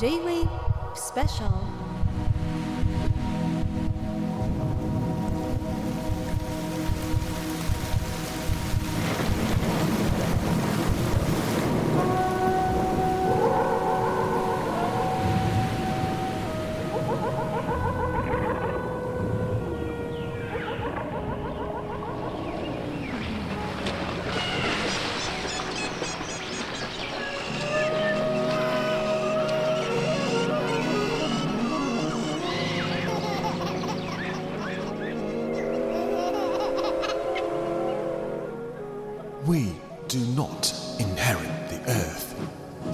J-Wave Special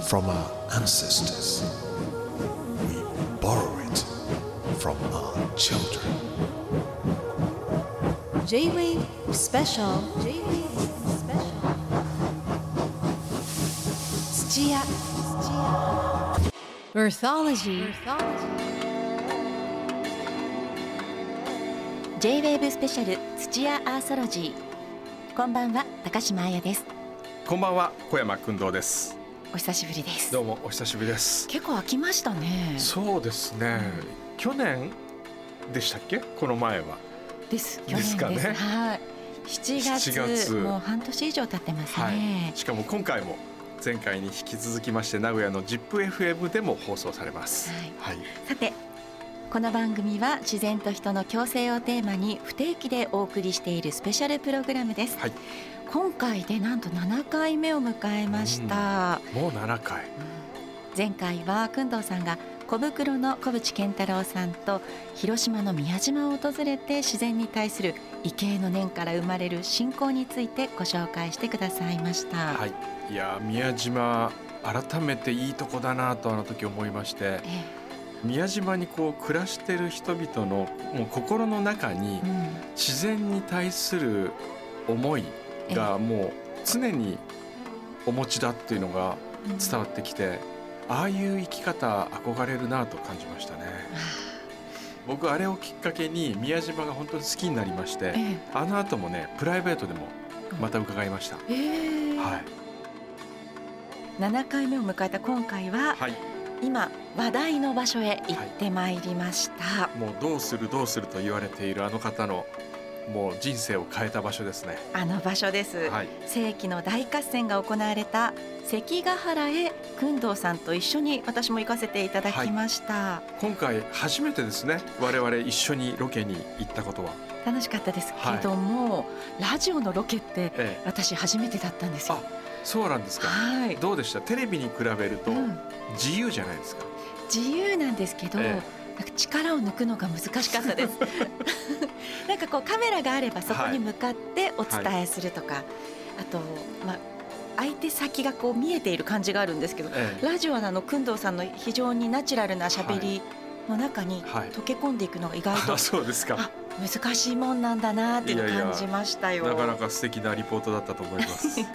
from our ancestors. We borrow it from our children. J-Wave Special J-Wave Special 土屋 Earthology J-WAVE スペシャル土屋アーソロジーこんばんは高島彩ですこんばんは小山君堂ですお久しぶりです。どうもお久しぶりです。結構飽きましたね。そうですね。去年でしたっけ？この前は。です。去年です。かね。はい。7月。7月。もう半年以上経ってますね、しかも今回も前回に引き続きまして名古屋の ZIPFM でも放送されます。はい、さてこの番組は自然と人の共生をテーマに不定期でお送りしているスペシャルプログラムです、はい。今回でなんと7回目を迎えました、もう7回。前回は工藤さんが小袋の小淵健太郎さんと広島の宮島を訪れて自然に対する畏敬の念から生まれる信仰についてご紹介してくださいました、はい。いやー宮島改めていいとこだなとあの時思いまして。え宮島にこう暮らしてる人々のもう心の中に自然に対する思いがもう常にお持ちだっていうのが伝わってきて、ああいう生き方憧れるなと感じましたね。僕あれをきっかけに宮島が本当に好きになりましてえあの後もねプライベートでもまた伺いました、はい。7回目を迎えた今回は、はい今話題の場所へ行ってまいりました、もうどうするどうすると言われているあの方のもう人生を変えた場所ですね。あの場所です、はい。世紀の大合戦が行われた関ヶ原へ工藤さんと一緒に私も行かせていただきました、今回初めてですね。我々一緒にロケに行ったことは、楽しかったですけども、ラジオのロケってええ、私初めてだったんですよ。そうなんですか。はい、どうでした？テレビに比べるとうん。自由じゃないですか、自由なんですけど、えなんか力を抜くのが難しかったです。なんかこうカメラがあればそこに向かってお伝えするとか、あとまあ相手先がこう見えている感じがあるんですけど、ええ。ラジオのあの工藤さんの非常にナチュラルな喋りの中にはい。溶け込んでいくのが意外とあそうですか。あ難しいもんなんだなっていう感じましたよ。なかなか素敵なリポートだったと思います。ね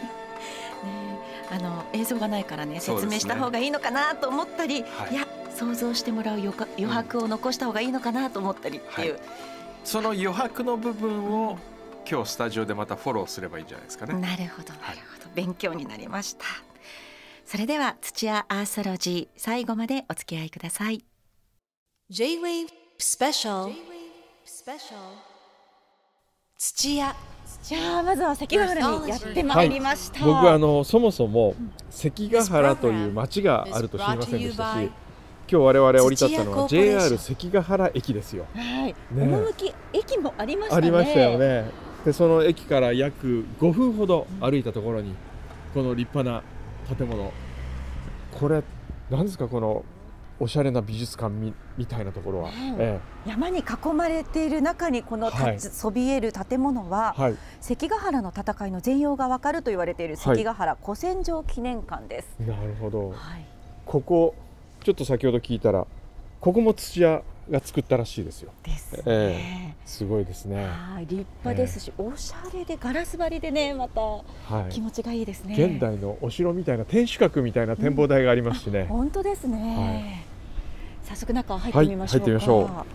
あの映像がないからね説明した方がいいのかなと思ったり、はい。い、や想像してもらう余白を残した方がいいのかなと思ったりっていう、その余白の部分を今日スタジオでまたフォローすればいいんじゃないですかね。なるほどなはい。るほど、勉強になりました。それでは土屋アーソロジー最後までお付き合いください J-Wave Special J-Wave Special 土屋。じゃあまずは関ヶ原にやってまいりました、僕はあのそもそも関ヶ原という町があると知りませんでしたし今日我々降り立ったのは JR 関ヶ原駅ですよ。はい、ね趣駅もありましたね。ありましたよね。でその駅から約5分ほど歩いたところにこの立派な建物。これ何ですか？このおしゃれな美術館みみたいなところは、ねえ。山に囲まれている中にこのはい。そびえる建物は、えはい。関ヶ原の戦いの全容がわかると言われている関ヶ原古戦場記念館です。なるほど。はい。ここちょっと先ほど聞いたらここも土屋が作ったらしいですよ。ですね。えすごいですね。はい、立派ですし、おしゃれでガラス張りでね、またはい。気持ちがいいですね。現代のお城みたいな天守閣みたいな展望台がありますしね、本当ですね。早速中入ってみましょうか。はい入ってみましょうはい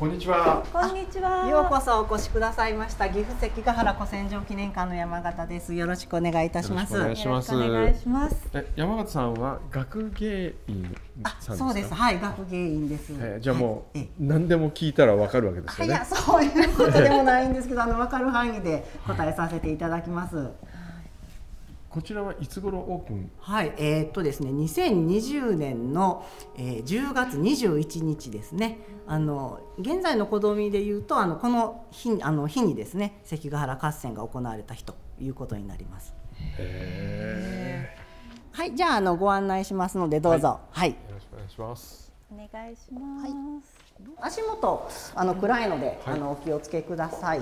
こんにちは。こんにちは。ようこそお越しくださいました岐阜関ヶ原古戦場記念館の山形です。よろしくお願いいたします。よろしくお願いします。お願いします。え、山形さんは学芸員あさんですか？そうです。はい、学芸員です。えーじゃあもう、はいええ何でも聞いたらわかるわけですよねいや。そういうことでもないんですけど、あの分かる範囲で答えさせていただきます。こちらはいつ頃オープン？はい、えーっとですね、2020年の、えー、10月21日ですね。あの現在の子供で言うと、あのこの日あの日にですね、関ヶ原合戦が行われた日ということになります。へはい、じゃああのご案内しますのでどうぞ。はい。え。よろしくお願いします。お願いします。足元あの暗いので、はいあのお気をつけください。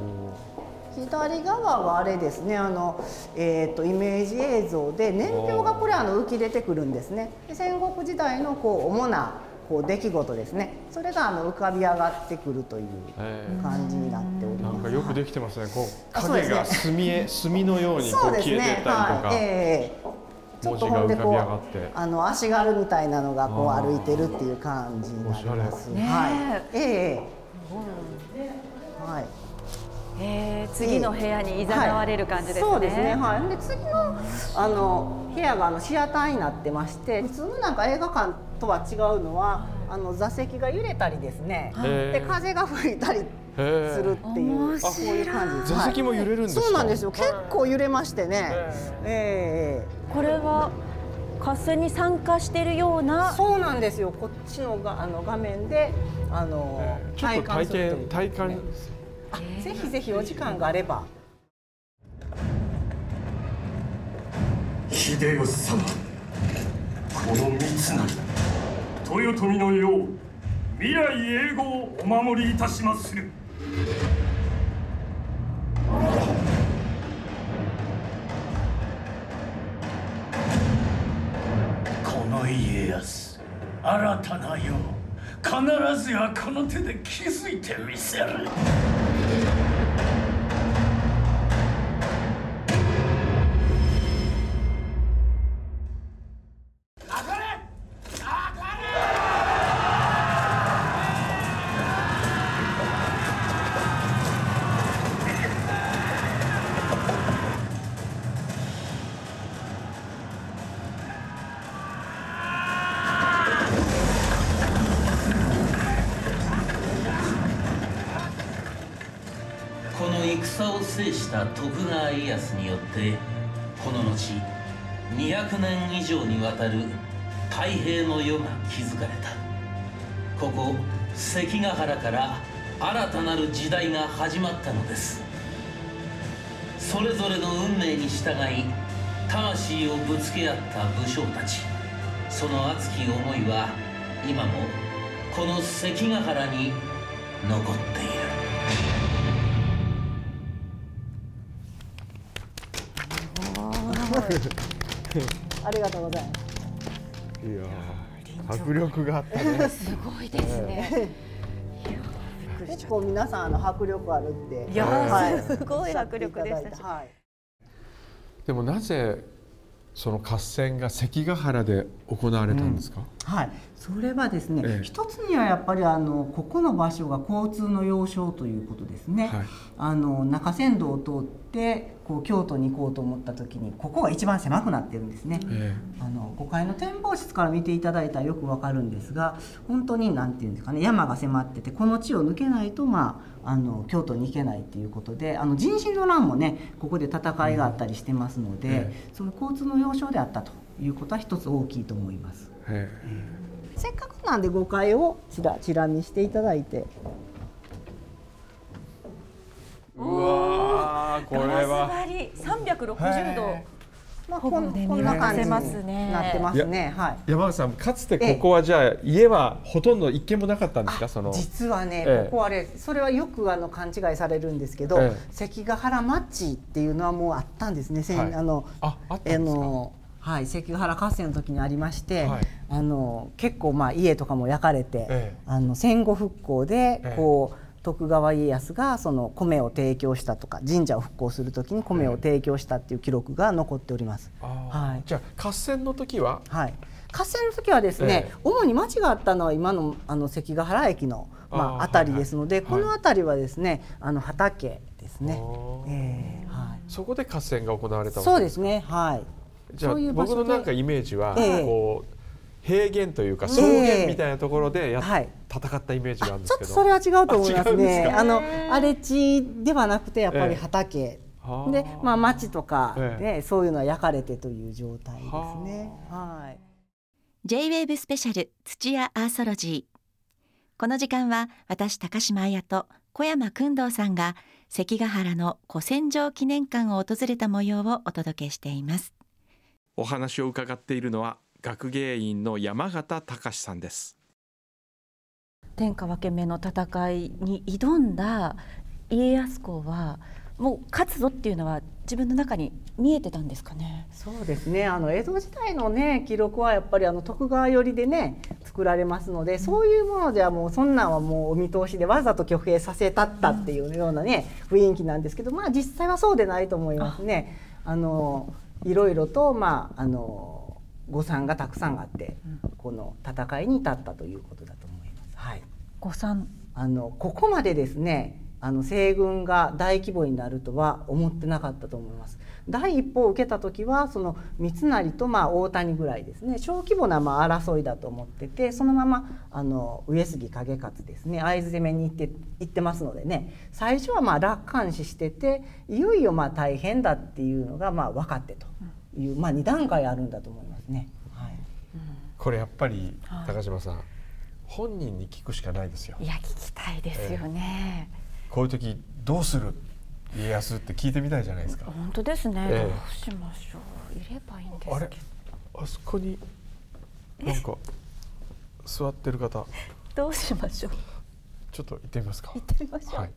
お左側はあれですねあの、えー、とイメージ映像で年表がこれあの浮き出てくるんですね。で戦国時代のこう主なこう出来事ですね。それがあの浮かび上がってくるというえ感じになっておりー、なんますかよくできてますね。こうあそうですね。影が墨絵 墨のようにこそうですう消えてねったりとか。はい、ええ。ちょっとほんでこってうあの足軽みたいなのがこう歩いてるっていう感じになります。はい、ええ。はい。えー、次の部屋に誘われる感じですね。そうですね。はい。で次のあの部屋があのシアターになってまして、普通のなんか映画館とは違うのは、あの座席が揺れたりですね。で風が吹いたりするっていう、面白いあこういう感じ。座席も揺れるんですか？はいそうなんですよ。結構揺れましてね。へええこれは合戦に参加しているような。そうなんですよ。こっちのがあの画面であのちょっと体するという験体感。あぜひぜひお時間があれば。秀吉様この三成豊臣のよう未来永劫お守りいたしまする。この家康新たな世必ずやこの手で築いてみせるを制した徳川家康によってこの後200年以上にわたる太平の世が築かれた。ここ関ヶ原から新たなる時代が始まったのです。それぞれの運命に従い魂をぶつけ合った武将たち。その熱き思いは今もこの関ヶ原に残っている。ありがとうございます。いやー迫力があったね。すごいですね。結構皆さんあの迫力あるって。いやーはいすごい迫力でしたしはい。でもなぜその合戦が関ヶ原で行われたんですか？はい、それはですね、ええ。一つにはやっぱりあのここの場所が交通の要衝ということですね。はい。あの中山道を通ってこう京都に行こうと思った時にここが一番狭くなってるんですね。えあの5階の展望室から見ていただいたらよくわかるんですが本当に何て言うんですかね山が迫っててこの地を抜けないと、まあ、あの京都に行けないっていうことであの人心の乱もねここで戦いがあったりしてますので、えその交通の要衝であったということは一つ大きいと思います。えせっかくなんで5階をちらちら見していただいてうわーこれは。ガラス張り360度。まあ、こんこんな感じますねなってますね。はい。山口さんかつてここはじゃあ家はほとんど一軒もなかったんですか？その。実はね、ええここはねそれはよくあの勘違いされるんですけど、ええ関ヶ原町っていうのはもうあったんですね、せんはいあのああったんですか？のはい、関ヶ原合戦の時にありまして、はい。あの結構まあ家とかも焼かれて、ええ。あの戦後復興でええ。こう、徳川家康がその米を提供したとか神社を復興する時に米を提供したっていう記録が残っております。はい、じゃあ合戦の時は？はい、合戦の時はですね、ええ。主に町があったのは今のあの関ヶ原駅の、まあ、あー辺りですので、はいはい。この辺りはですねあの畑ですね。ええはい。そこで合戦が行われたわけそうですねはい。じゃあそういう場所で僕のなんかイメージは、ええ。こう平原というかええ。草原みたいなところでやっ、はい。戦ったイメージがあるんでちょっとすけどそれは違うと思いますあ違うんですね。か？あの荒れ地ではなくてやっぱりええ。畑、はあ。でまあ町とかええ。ね、そういうのは焼かれてという状態ですね。はい。J-WAVE スペシャル土屋アーソロジー。この時間は私高島彩と小山君堂さんが関ヶ原の古戦場記念館を訪れた模様をお届けしていますお話を伺っているのは学芸員の山形隆さんです天下分け目の戦いに挑んだ家康公はもう勝つぞっていうのは自分の中に見えてたんですかね？そうですねあの江戸時代のね記録はやっぱりあの徳川寄りでね作られますので、そういうものではもうそんなんはもうお見通しでわざと挙兵させたったっていうようなね、雰囲気なんですけどまあ実際はそうでないと思いますね。あのいろいろとまああの誤算がたくさんあって、この戦いに至ったということだと思います。はい。誤算あのここまでですねあの西軍が大規模になるとは思ってなかったと思います。第一歩を受けた時はその三成とまあ大谷ぐらいですね。小規模なまあ争いだと思っててそのままあの上杉景勝ですね。会津攻めに行って行ってますのでね。最初はまあ楽観視してていよいよまあ大変だっていうのがまあ分かってという、まあ、2段階あるんだと思いますね。はい。これやっぱりはい。高島さん、本人に聞くしかないですよ。いや聞きたいですよね。こういう時どうする？家康って聞いてみたいじゃないですか本当ですね。ええどうしましょう。いればいいんですあれ？あそこになんか座ってる方どうしましょう。ちょっと行ってみますか行ってみましょう。はい